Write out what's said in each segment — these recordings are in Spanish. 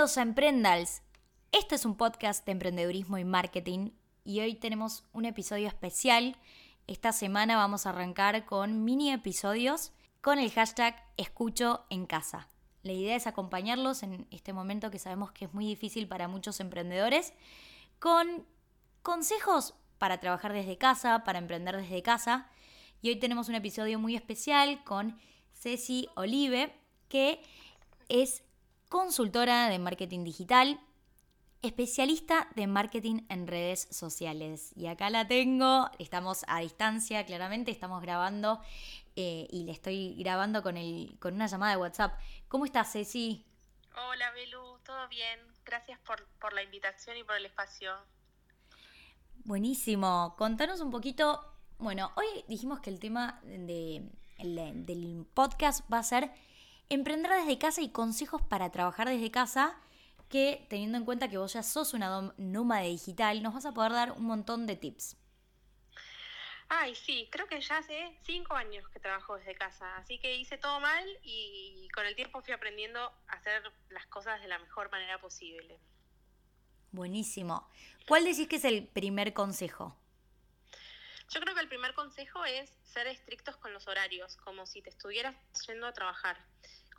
A Emprendals. Este es un podcast de emprendedurismo y marketing y hoy tenemos un episodio especial. Esta semana vamos a arrancar con mini episodios con el hashtag Escucho en casa. La idea es acompañarlos en este momento que sabemos que es muy difícil para muchos emprendedores con consejos para trabajar desde casa, para emprender desde casa. Y hoy tenemos un episodio muy especial con Ceci Olive, que es consultora de marketing digital, especialista de marketing en redes sociales. Y acá la tengo, estamos a distancia, claramente, estamos grabando eh, y le estoy grabando con, el, con una llamada de WhatsApp. ¿Cómo estás, Ceci? Hola, Belu, ¿todo bien? Gracias por, por la invitación y por el espacio. Buenísimo. Contanos un poquito. Bueno, hoy dijimos que el tema de, del podcast va a ser emprender desde casa y consejos para trabajar desde casa, que teniendo en cuenta que vos ya sos una nómada digital, nos vas a poder dar un montón de tips. Ay, sí, creo que ya hace cinco años que trabajo desde casa, así que hice todo mal y con el tiempo fui aprendiendo a hacer las cosas de la mejor manera posible. Buenísimo. ¿Cuál decís que es el primer consejo? Yo creo que el primer consejo es ser estrictos con los horarios, como si te estuvieras yendo a trabajar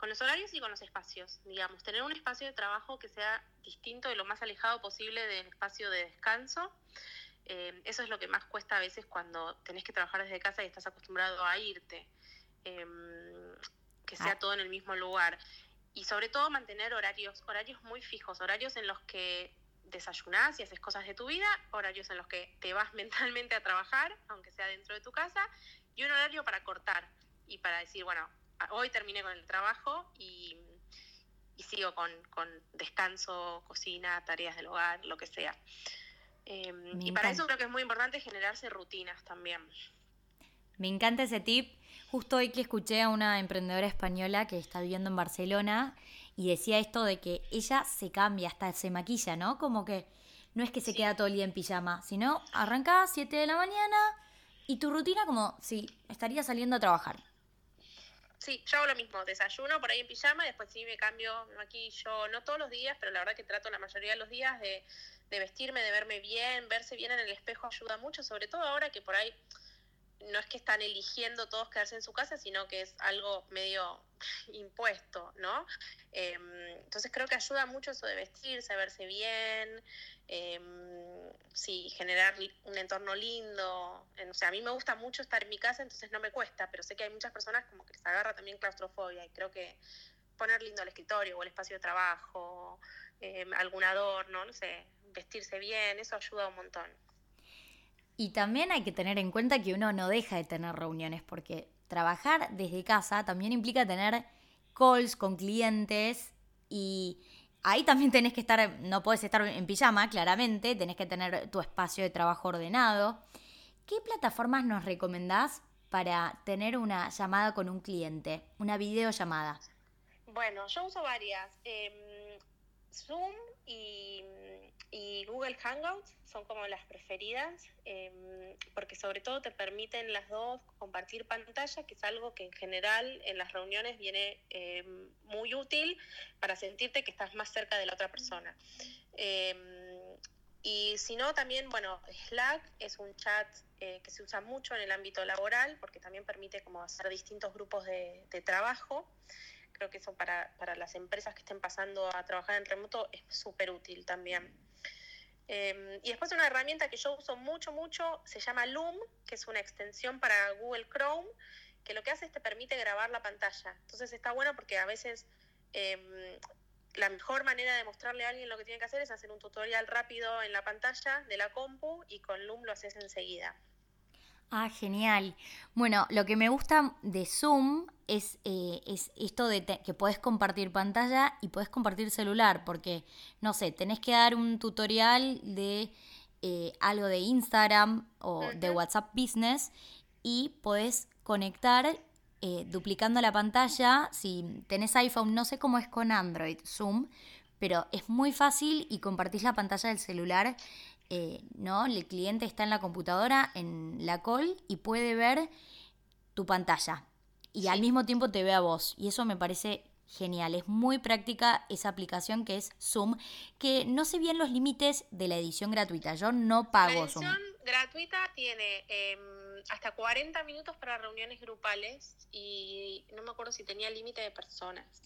con los horarios y con los espacios, digamos, tener un espacio de trabajo que sea distinto y lo más alejado posible del espacio de descanso. Eh, eso es lo que más cuesta a veces cuando tenés que trabajar desde casa y estás acostumbrado a irte, em, que sea ah. todo en el mismo lugar. Y sobre todo mantener horarios, horarios muy fijos, horarios en los que desayunás y haces cosas de tu vida, horarios en los que te vas mentalmente a trabajar, aunque sea dentro de tu casa, y un horario para cortar y para decir, bueno, hoy terminé con el trabajo y, sigo con, descanso, cocina, tareas del hogar, lo que sea. Em, y para eso creo que es muy importante generarse rutinas también. Me encanta ese tip. Justo hoy que escuché a una emprendedora española que está viviendo en Barcelona y decía esto de que ella se cambia, hasta se maquilla, ¿no? Como que no es que se queda todo el día en pijama, sino arranca a 7 de la mañana y tu rutina como si estaría saliendo a trabajar. Sí, yo hago lo mismo, desayuno por ahí en pijama, después sí me cambio, me maquillo, no todos los días, pero la verdad que trato la mayoría de los días de, de vestirme, de verme bien, verse bien en el espejo ayuda mucho, sobre todo ahora que por ahí no es que están eligiendo todos quedarse en su casa, sino que es algo medio impuesto, ¿no? Em, entonces creo que ayuda mucho eso de vestirse, verse bien, em, sí, generar un entorno lindo. O sea, a mí me gusta mucho estar en mi casa, entonces no me cuesta, pero sé que hay muchas personas como que les agarra también claustrofobia y creo que poner lindo el escritorio o el espacio de trabajo, em, algún adorno, no sé, vestirse bien, eso ayuda un montón. Y también hay que tener en cuenta que uno no deja de tener reuniones, porque trabajar desde casa también implica tener calls con clientes y ahí también tenés que estar, no puedes estar en pijama, claramente, tenés que tener tu espacio de trabajo ordenado. ¿Qué plataformas nos recomendás para tener una llamada con un cliente, una videollamada? Bueno, yo uso varias. Em, Zoom y Google Hangouts son como las preferidas em, porque sobre todo te permiten las dos compartir pantalla, que es algo que en general en las reuniones viene em, muy útil para sentirte que estás más cerca de la otra persona. Em, y si no, también, bueno, Slack es un chat eh, que se usa mucho en el ámbito laboral porque también permite como hacer distintos grupos de trabajo creo que eso para, para, las empresas que estén pasando a trabajar en remoto es súper útil también. Em, y después una herramienta que yo uso mucho, mucho, se llama Loom, que es una extensión para Google Chrome, que lo que hace es te permite grabar la pantalla. Entonces está bueno porque a veces em, la mejor manera de mostrarle a alguien lo que tiene que hacer es hacer un tutorial rápido en la pantalla de la compu y con Loom lo haces enseguida. Ah, genial. Bueno, lo que me gusta de Zoom es, eh, es esto de que puedes compartir pantalla y puedes compartir celular, porque, no sé, tenés que dar un tutorial de eh, algo de Instagram o de WhatsApp Business y podés conectar eh, duplicando la pantalla. Si tenés iPhone, no sé cómo es con Android, Zoom, pero es muy fácil y compartís la pantalla del celular eh, ¿no? El cliente está en la computadora, en la call, y puede ver tu pantalla. Y al mismo tiempo te ve a vos. Y eso me parece genial, es muy práctica esa aplicación que es Zoom, que no sé bien los límites de la edición gratuita, yo no pago la edición gratuita tiene em, hasta 40 minutos para reuniones grupales y no me acuerdo si tenía límite de personas.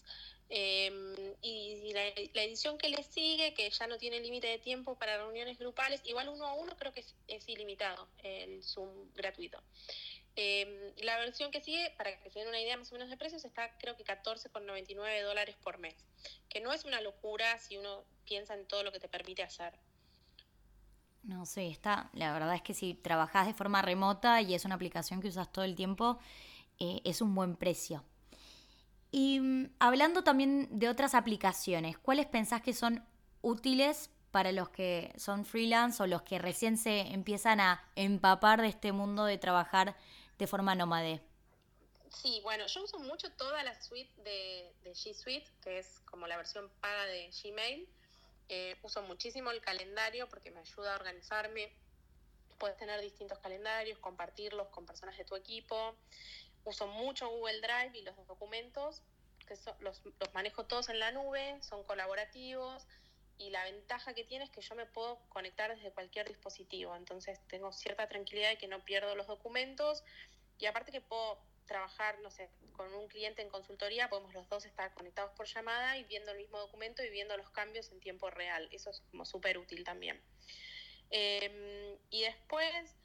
Em, y la, edición que le sigue, que ya no tiene límite de tiempo para reuniones grupales, igual uno a uno creo que es, ilimitado el Zoom gratuito. Em, la versión que sigue, para que se den una idea más o menos de precios, está creo que 14,99 dólares por mes, que no es una locura si uno piensa en todo lo que te permite hacer. No sé, está, la verdad es que si trabajas de forma remota y es una aplicación que usas todo el tiempo, eh, es un buen precio. Y mm, hablando también de otras aplicaciones, ¿cuáles pensás que son útiles para los que son freelance o los que recién se empiezan a empapar de este mundo de trabajar de forma nómade? Sí, bueno, yo uso mucho toda la suite de, G Suite, que es como la versión paga de Gmail. Eh, uso muchísimo el calendario porque me ayuda a organizarme. Puedes tener distintos calendarios, compartirlos con personas de tu equipo. Uso mucho Google Drive y los documentos, que los, los manejo todos en la nube, son colaborativos. Y la ventaja que tiene es que yo me puedo conectar desde cualquier dispositivo, entonces tengo cierta tranquilidad de que no pierdo los documentos. Y aparte que puedo trabajar, no sé, con un cliente en consultoría, podemos los dos estar conectados por llamada y viendo el mismo documento y viendo los cambios en tiempo real, eso es como súper útil también. Em, y después,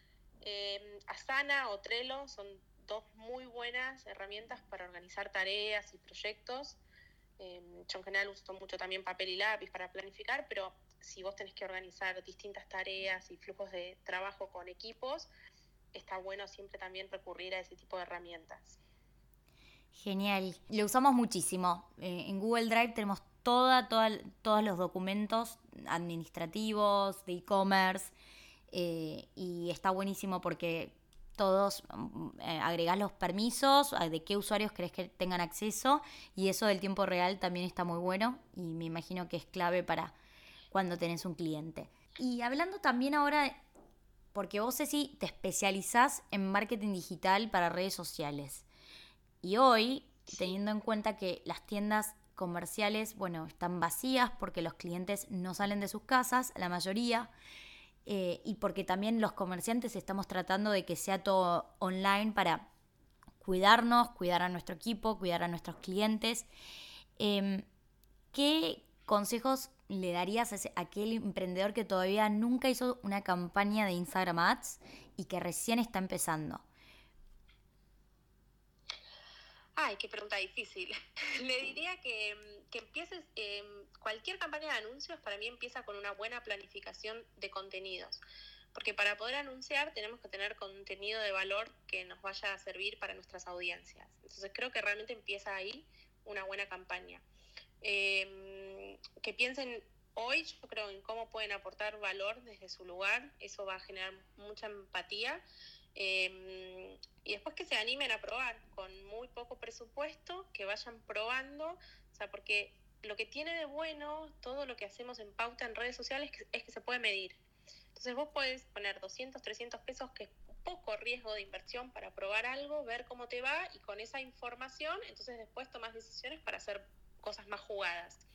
eh, Asana o Trello son dos muy buenas herramientas para organizar tareas y proyectos. Em, yo en general uso mucho también papel y lápiz para planificar, pero si vos tenés que organizar distintas tareas y flujos de trabajo con equipos, está bueno siempre también recurrir a ese tipo de herramientas. Genial, lo usamos muchísimo. Eh, en Google Drive tenemos toda, todos los documentos administrativos, de e-commerce, eh, y está buenísimo porque todos mm, eh, agregás los permisos, de qué usuarios crees que tengan acceso y eso del tiempo real también está muy bueno y me imagino que es clave para cuando tenés un cliente. Y hablando también ahora, porque vos si te especializás en marketing digital para redes sociales y hoy, teniendo en cuenta que las tiendas comerciales, bueno, están vacías porque los clientes no salen de sus casas, la mayoría, eh, y porque también los comerciantes estamos tratando de que sea todo online para cuidarnos, cuidar a nuestro equipo, cuidar a nuestros clientes. Em, ¿Qué consejos le darías a aquel emprendedor que todavía nunca hizo una campaña de Instagram Ads y que recién está empezando? Ay, qué pregunta difícil. Le diría que, que empieces, eh, cualquier campaña de anuncios para mí empieza con una buena planificación de contenidos. Porque para poder anunciar tenemos que tener contenido de valor que nos vaya a servir para nuestras audiencias. Entonces creo que realmente empieza ahí una buena campaña. Em, que piensen hoy, yo creo, en cómo pueden aportar valor desde su lugar. Eso va a generar mucha empatía Em, y después que se animen a probar con muy poco presupuesto, que vayan probando, o sea, porque lo que tiene de bueno todo lo que hacemos en pauta en redes sociales es que, se puede medir. Entonces vos podés poner 200, 300 pesos, que es poco riesgo de inversión para probar algo, ver cómo te va y con esa información, entonces después tomas decisiones para hacer cosas más jugadas.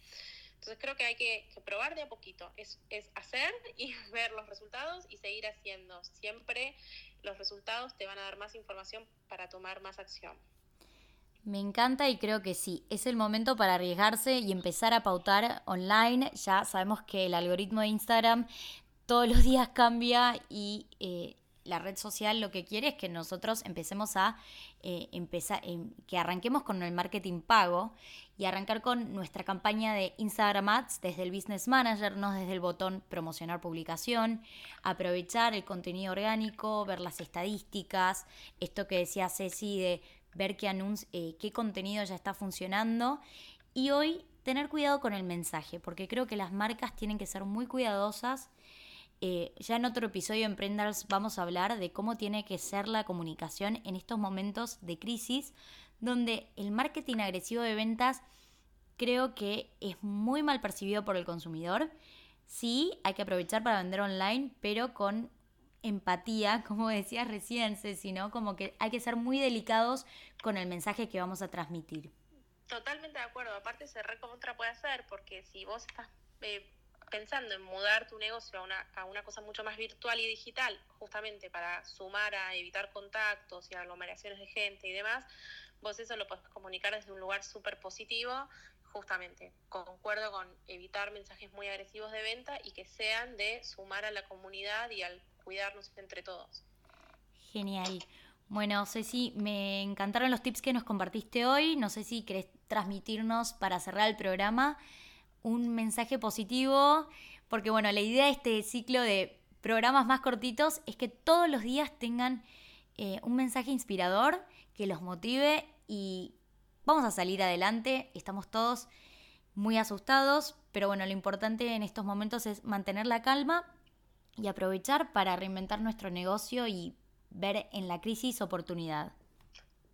Entonces creo que hay que, probar de a poquito, es, es, hacer y ver los resultados y seguir haciendo. Siempre los resultados te van a dar más información para tomar más acción. Me encanta y creo que sí, es el momento para arriesgarse y empezar a pautar online. Ya sabemos que el algoritmo de Instagram todos los días cambia y eh, la red social lo que quiere es que nosotros empecemos a eh, empezar, em, que arranquemos con el marketing pago y arrancar con nuestra campaña de Instagram Ads desde el Business Manager, no desde el botón promocionar publicación, aprovechar el contenido orgánico, ver las estadísticas, esto que decía Ceci de ver qué, eh, qué contenido ya está funcionando y hoy tener cuidado con el mensaje, porque creo que las marcas tienen que ser muy cuidadosas eh, ya en otro episodio en Prendals vamos a hablar de cómo tiene que ser la comunicación en estos momentos de crisis, donde el marketing agresivo de ventas creo que es muy mal percibido por el consumidor. Sí, hay que aprovechar para vender online, pero con empatía, como decías recién, sino como que hay que ser muy delicados con el mensaje que vamos a transmitir. Totalmente de acuerdo. Aparte se recontra puede hacer porque si vos estás eh, pensando en mudar tu negocio a una, a una cosa mucho más virtual y digital, justamente para sumar a evitar contactos y aglomeraciones de gente y demás, vos eso lo podés comunicar desde un lugar súper positivo, justamente. Concuerdo con evitar mensajes muy agresivos de venta y que sean de sumar a la comunidad y al cuidarnos entre todos. Genial. Bueno, Ceci, me encantaron los tips que nos compartiste hoy. No sé si querés transmitirnos para cerrar el programa un mensaje positivo, porque bueno, la idea de este ciclo de programas más cortitos es que todos los días tengan eh, un mensaje inspirador que los motive y vamos a salir adelante. Estamos todos muy asustados, pero bueno, lo importante en estos momentos es mantener la calma y aprovechar para reinventar nuestro negocio y ver en la crisis oportunidad.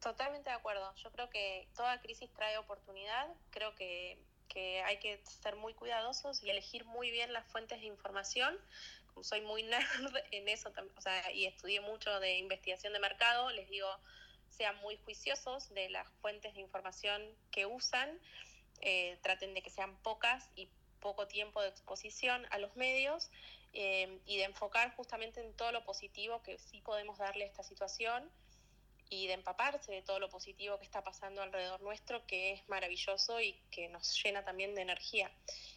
Totalmente de acuerdo. Yo creo que toda crisis trae oportunidad. Creo que, hay que ser muy cuidadosos y elegir muy bien las fuentes de información. Como soy muy nerd en eso, o sea, y estudié mucho de investigación de mercado, les digo, sean muy juiciosos de las fuentes de información que usan. Eh, traten de que sean pocas y poco tiempo de exposición a los medios eh, y de enfocar justamente en todo lo positivo que sí podemos darle a esta situación y de empaparse de todo lo positivo que está pasando alrededor nuestro, que es maravilloso y que nos llena también de energía.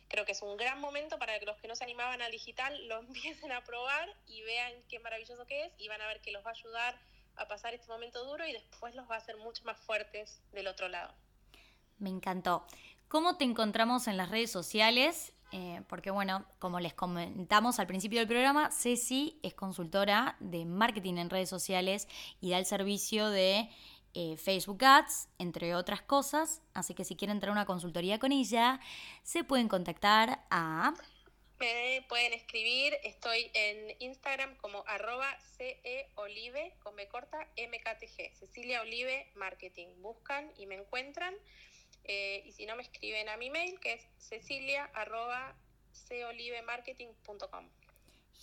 Creo que es un gran momento para que los que no se animaban al digital lo empiecen a probar y vean qué maravilloso que es y van a ver que los va a ayudar a pasar este momento duro y después los va a hacer mucho más fuertes del otro lado. Me encantó. ¿Cómo te encontramos en las redes sociales? Eh, porque bueno, como les comentamos al principio del programa, Ceci es consultora de marketing en redes sociales y da el servicio de eh, Facebook Ads, entre otras cosas. Así que si quieren entrar a una consultoría con ella, se pueden contactar a... Me pueden escribir, estoy en Instagram como arroba ceolive con B corta MKTG, Cecilia Olive Marketing. Buscan y me encuentran. Eh, y si no, me escriben a mi mail que es cecilia.colivemarketing.com.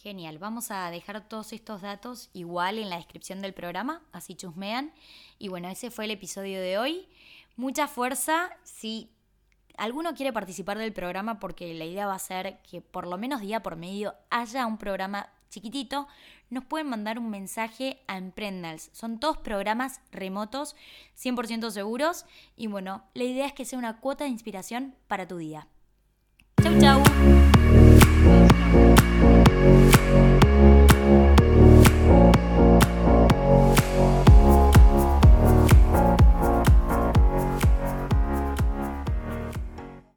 Genial, vamos a dejar todos estos datos igual en la descripción del programa, así chusmean. Y bueno, ese fue el episodio de hoy. Mucha fuerza, si alguno quiere participar del programa, porque la idea va a ser que por lo menos día por medio haya un programa chiquitito, nos pueden mandar un mensaje a Emprendals. Son todos programas remotos, 100% seguros. Y bueno, la idea es que sea una cuota de inspiración para tu día. Chau, chau.